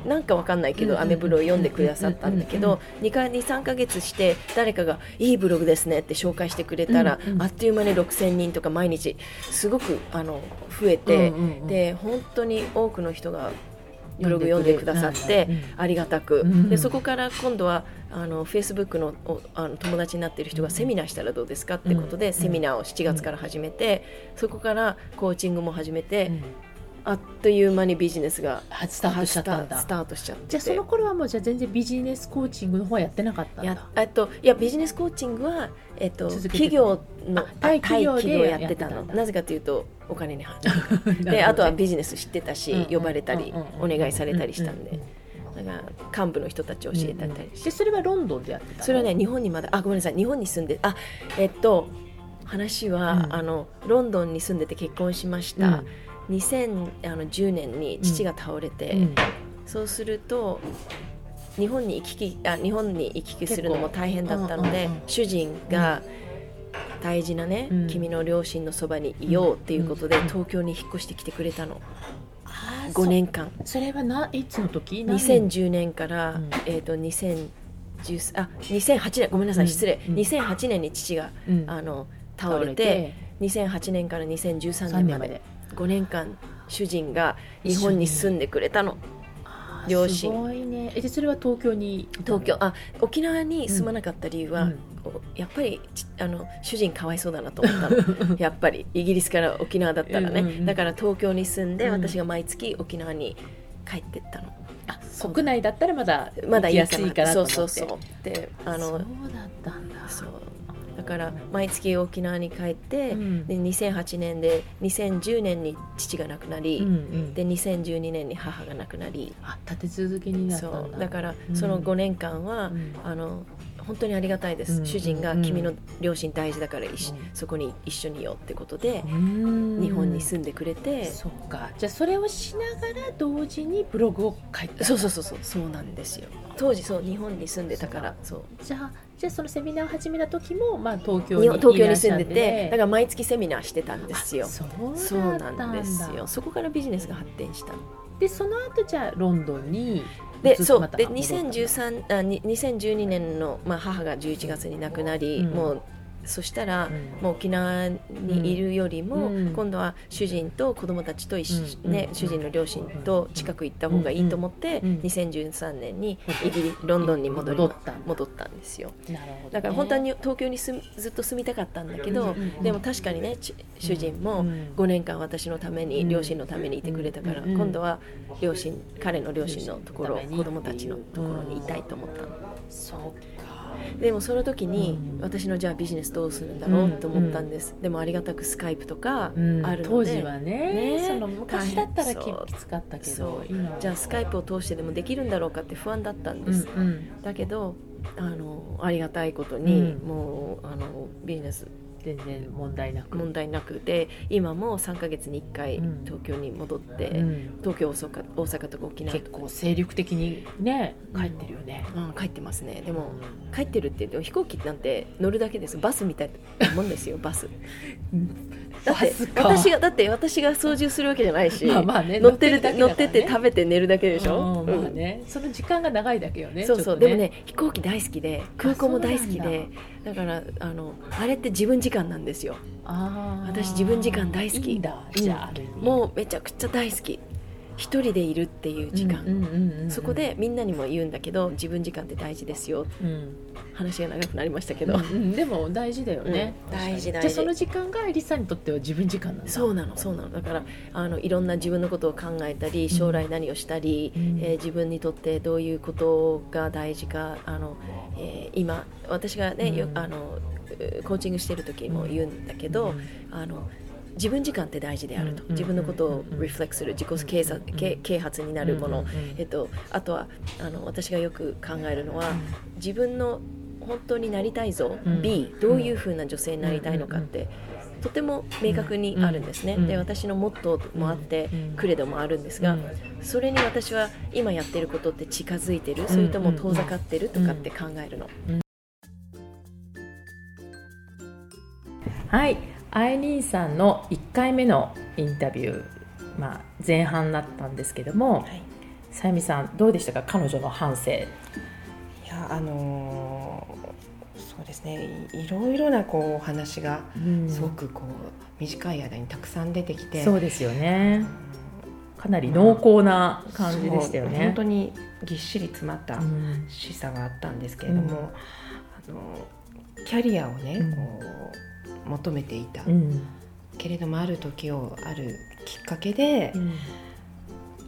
なんかわかんないけど、うんアメブロを読んでくださったんだけど、2か23か月して誰かが「いいブログですね」って紹介してくれたら、うんうんあっという間に6000人とか毎日すごくあの増えて、で本当に多くの人がブログ読んでくださってうんありがたく、うんでそこから今度はあのフェイスブックのおあの友達になっている人がセミナーしたらどうですかってことで、うんセミナーを7月から始めて、そこからコーチングも始めて、うんあっという間にビジネスがあスタートしちゃったんだ。スタートしちゃって。じゃあその頃はもうじゃあ全然ビジネスコーチングの方はやってなかったんだ。やえっといやビジネスコーチングは、えっと、企業のあ対企業で対やってたの。なぜかというとお金に <laughs> でね。あとはビジネス知ってたし、うん呼ばれたり、うんうんお願いされたりしたんで、うんから幹部の人たちを教えたりして、でそれはロンドンでやってたの？それはね日本にまだあごめんなさい日本に住んであえっと話は、うん。あのロンドンに住んでて結婚しました、2010年に父が倒れて、うん。そうすると日本に行き来あ日本に行き来するのも大変だったので、うんうんうん主人が大事なね、うん。君の両親のそばにいようっていうことで、うん東京に引っ越してきてくれたの。あー5年間。そそれはないつの時？何年？2010年から、うん。えー、と2010あ2008年ごめんなさい、うん。失礼、うん。2008年に父が、うん。あの倒れて2008年から2013 3年まで。年まで5年間主人が日本に住んでくれたの。両親。すごいね。えでそれは東京に？東京。あ沖縄に住まなかった理由は、うん。おやっぱりちあの主人かわいそうだなと思ったの。<laughs> やっぱり。イギリスから沖縄だったらね、うんうんうん。だから東京に住んで、うん。私が毎月沖縄に帰ってったの。あ国内だったらまだまだ行きやすいかなと思って。そうそうそう。であのそうだったんだ。そう。だから毎月沖縄に帰って、うん。で2008年で2010年に父が亡くなり、うんうん。で2012年に母が亡くなり。あ立て続けになったそんだ。う。だからうん。その5年間は、うん。あの本当にありがたいです、うん主人がうん君の両親大事だからうん。そこに一緒にいようってことで、うん。日本に住んでくれて、そうか。じゃあそれをしながら同時にブログを書いてそうそうそうそう。そうなんですよ。当時そう日本に住んでたから。そう。じゃあじゃあそのセミナーを始めた時も、まあ、東京に東京に住んでてだから毎月セミナーしてたんですよ。あそうなんですよ。そこからビジネスが発展したでその後じゃあロンドンにでそう。で戻ったんだ2013あに2012年の、まあ、母が11月に亡くなり、うん。もうそしたら、うん。もう沖縄にいるよりも、うん。今度は主人と子供たちと一緒、うん。ねうん。主人の両親と近く行った方がいいと思って、うん。2013年にイギリロンドンに戻り戻った。戻ったんですよ。ね。だから本当はに東京に住むずっと住みたかったんだけど、でも確かにねち主人もうん。5年間私のために、うん。両親のためにいてくれたから、うん。今度は両親彼の両親のところ子供たちのところにいたいと思ったの、そう。かでもその時に、うん。私のじゃあビジネスどうするんだろうと思ったんです、でもありがたくスカイプとかうん。あるので、当時はねね。その昔だったらきつかったけそどじゃあスカイプを通してでもできるんだろうかって不安だったんうです、んうん。だけどあのありがたいことに、うん。もうあのビジネス全然問題なく。問題なく。て今も3ヶ月に1回うん。東京に戻って、うん。東京大阪大阪とか沖縄。結構精力的にね帰ってるよね、うん、帰ってますね。でも帰ってるって言っても飛行機なんて乗るだけです。バスみたいなもんですよバス <laughs> だって私がだって私が操縦するわけじゃないし、まあまあね乗ってるだけ乗ってって食べて寝るだけでしょ、うんまあね、その時間が長いだけよねそうそう、でもね飛行機大好きで空港も大好きでだ。からあのあれって自分時間なんですよ。あー。私自分時間大好き。だ。じゃもうめちゃくちゃ大好き一人でいるっていう時間、そこでみんなにも言うんだけど自分時間って大事ですよ。うん話が長くなりましたけど、うん。うんでも大事だよね、うん。大事大事。じゃあその時間がエリさんにとっては自分時間なんだそうなのそうなの。だからあのいろんな自分のことを考えたり将来何をしたり、うん。えー自分にとってどういうことが大事かあの、えー今私がね、ようん。あのえーコーチングしてる時も言うんだけど、あの自分時間って大事であると、うん自分のことをうんリフレクトする自己啓発うん啓啓発になるもの、えっと、あとはあの私がよく考えるのは、自分の本当になりたい像、うん。B どういうふうな女性になりたいのかって、とても明確にあるんですね、うんで私のモットーもあって、うんクレドもあるんですが、うん。それに私は今やってることって近づいてる、それとも遠ざかってるとかって考えるの、はいアイリーンさんの1回目のインタビュー、まあ、前半だったんですけども、はい。さゆみさんどうでしたか？彼女の反省。いやあのーそうですね。いいろいろなこうお話がすごくこう短い間にたくさん出てきて、そうですよね。かなり濃厚な感じでしたよそうね本当にぎっしり詰まったうん。示唆があったんですけれども、うん。あのキャリアをね、うん。こう求めていた、うん。けれどもある時をあるきっかけでうん。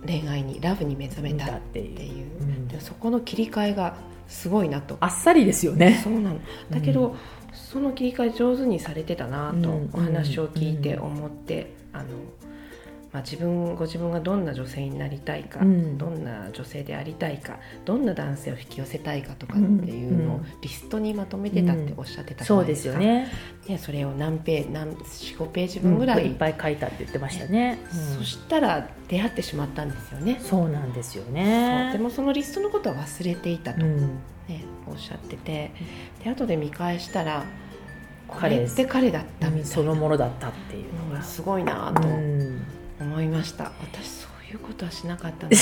恋愛にラブに目覚めたってていう、いう、うん。でそこの切り替えがすごいなと。あっさりですよね。そうなの。だけど、うんその切り替え上手にされてたなとうん。お話を聞いて思って、あのまあ、自分ご自分がどんな女性になりたいか、うん。どんな女性でありたいかどんな男性を引き寄せたいかとかっていうのをうん。リストにまとめてたっておっしゃってたじゃそうでないですすか、よね。ねそれを何ペー何45ページ分ぐらい、いっぱい書いたって言ってましたね、うん。そしたら出会ってしまったんですよね。そうなんですよそう。ねでもそのリストのことは忘れていたと、うん。ね、おっしゃってて。で後で見返したらこ彼れって彼だったみたいな、そのものだったっていうのが、うんすごいなと。うん思いました、私そういうことはしなかったんで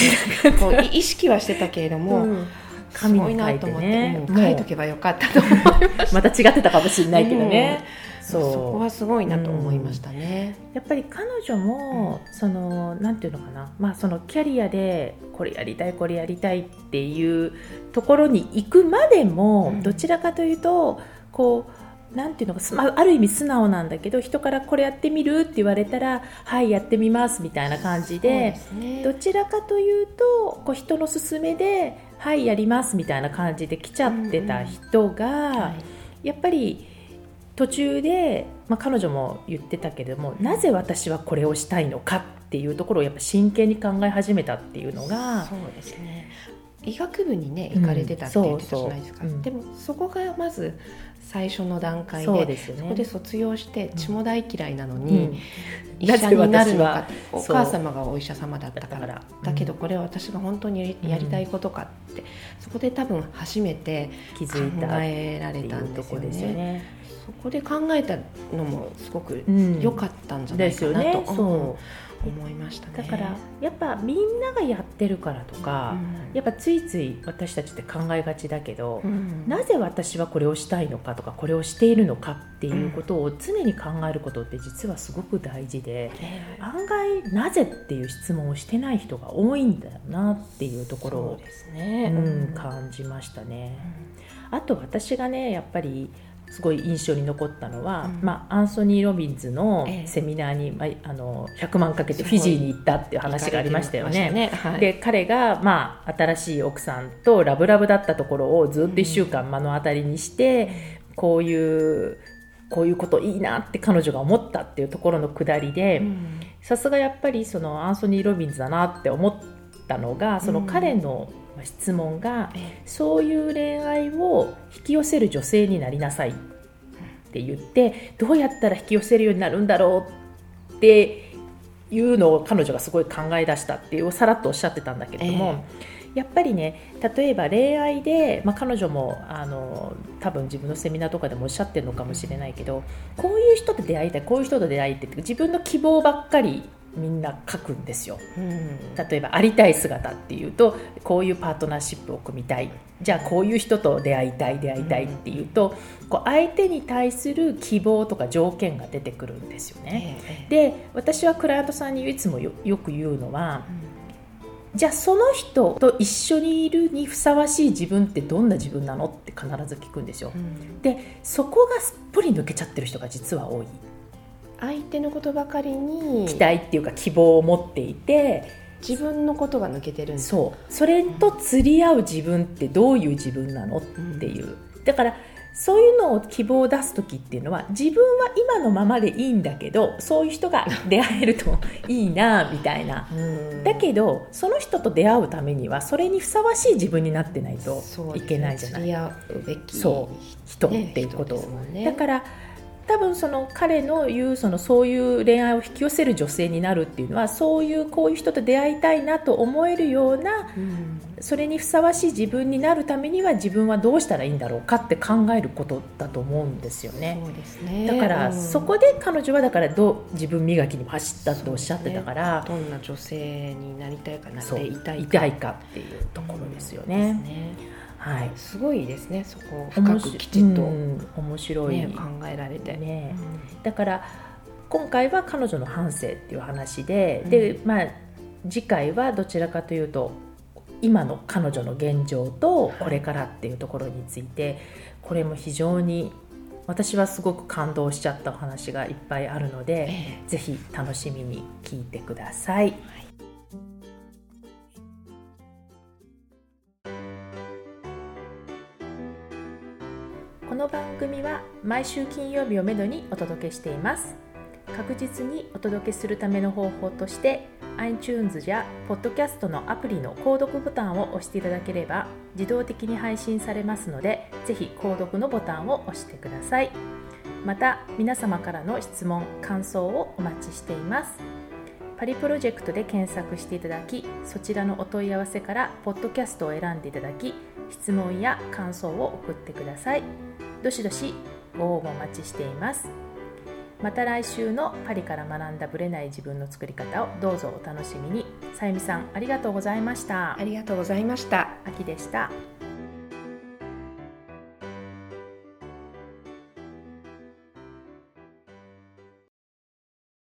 こうい意識はしてたけれども、うん。すごいなと思って、紙に書いてね。書いとけばよかったと思いましまた違ってたかもしれないけどね、たそう。そこはすごいなと思いましたね。やっぱり彼女も、そのなんていうのかな、まあ、そのキャリアでこれやりたいこれやりたいっていうところに行くまでも、うん。どちらかというとこうなんていうのか、すまあ、ある意味素直なんだけど人からこれやってみるって言われたらはいやってみますみたいな感じでね。どちらかというとこう人の勧めではいやりますみたいな感じで来ちゃってた人が、はい。やっぱり途中で、まあ、彼女も言ってたけれどもなぜ私はこれをしたいのかっていうところをやっぱ真剣に考え始めたっていうのがそうですね医学部にね行かれてたって言ってたじゃないですか、うん。そうそううんでもそこがまず最初の段階でね。そこで卒業して血も大嫌いなのうに、ん。医者になるのかお母様がお医者様だったから。だけどこれは私が本当にやりたいことかって、そこで多分初めて考えられたんですよね。ね。そこで考えたのもすごくうん。良かったんじゃないですよね。かなと、。そ思いましたね。うだからやっぱみんながやってるからとか、やっぱついつい私たちって考えがちだけど、うんなぜ私はこれをしたいのかとかこれをしているのかっていうことを常に考えることって実はすごく大事でね案外なぜっていう質問をしてない人が多いんだよなっていうところをね。うん、感じましたね。あと私がねやっぱりすごい印象に残ったのは、うん。まあ、アンソニー・ロビンズのええ。セミナーに、まあ、あの100万かけてフィジーに行ったっていう話がありましたよね。ねはいで彼が、まあ、新しい奥さんとラブラブだったところをずっと1週間目の当たりにして、こういうこういうこといいなって彼女が思ったっていうところのくだりでうん。さすがやっぱりそのアンソニー・ロビンズだなって思ったのがその彼のまあ質問が、えそういう恋愛を引き寄せる女性になりなさいって言ってどうやったら引き寄せるようになるんだろうっていうのを彼女がすごい考え出したっていうさらっとおっしゃってたんだけれども、やっぱりね例えば恋愛で、まあ、彼女もあの多分自分のセミナーとかでもおっしゃってるのかもしれないけどこういう人と出会いたいこういう人と出会いたいって自分の希望ばっかりみんな書くんですよ、うん、例えばありたい姿っていうとこういうパートナーシップを組みたい。じゃあこういう人と出会いたい出会いたいっていうと、うん、こう相手に対する希望とか条件が出てくるんですよね、えー、で私はクライアントさんにいつもよく言うのは、うん、じゃあその人と一緒にいるにふさわしい自分ってどんな自分なのって必ず聞くんですよ、でそこがすっぽり抜けちゃってる人が実は多い相手のことばかりに期待っていうか希望を持っていて自分のことが抜けてるんそう。それと釣り合う自分ってどういう自分なのっていう、うん、だからそういうのを希望を出す時っていうのは自分は今のままでいいんだけどそういう人が出会えるといいなみたいな。だけどその人と出会うためにはそれにふさわしい自分になってないといけないじゃない、そう人っていうこと、ね、だから多分その彼の言うそのそういう恋愛を引き寄せる女性になるっていうのはそういうこういう人と出会いたいなと思えるような、うん、それにふさわしい自分になるためには自分はどうしたらいいんだろうかって考えることだと思うんですよね。そうですね。だから、うん、そこで彼女はだからどう自分磨きにも走ったとおっしゃってたから、ね、どんな女性になりたいかなっていたいか。かっていうところですよね。うんはい、すごいですね。そこを深くきちっと、うん、面白い、ね、考えられて、ね、うん、だから今回は彼女の半生っていう話で、うん、でまあ次回はどちらかというと今の彼女の現状とこれからっていうところについて、これも非常に私はすごく感動しちゃったお話がいっぱいあるので、えー、ぜひ楽しみに聞いてください。の番組は毎週金曜日をめどにお届けしています。確実にお届けするための方法として iTunes や Podcast のアプリの購読ボタンを押していただければ自動的に配信されますのでぜひ購読のボタンを押してください。また皆様からの質問感想をお待ちしています。パリプロジェクトで検索していただきそちらのお問い合わせからポッドキャストを選んでいただき質問や感想を送ってください。どしどしご応募お待ちしています。また来週のパリから学んだブレない自分の作り方をどうぞお楽しみに。さゆみさんありがとうございました。ありがとうございました。秋でした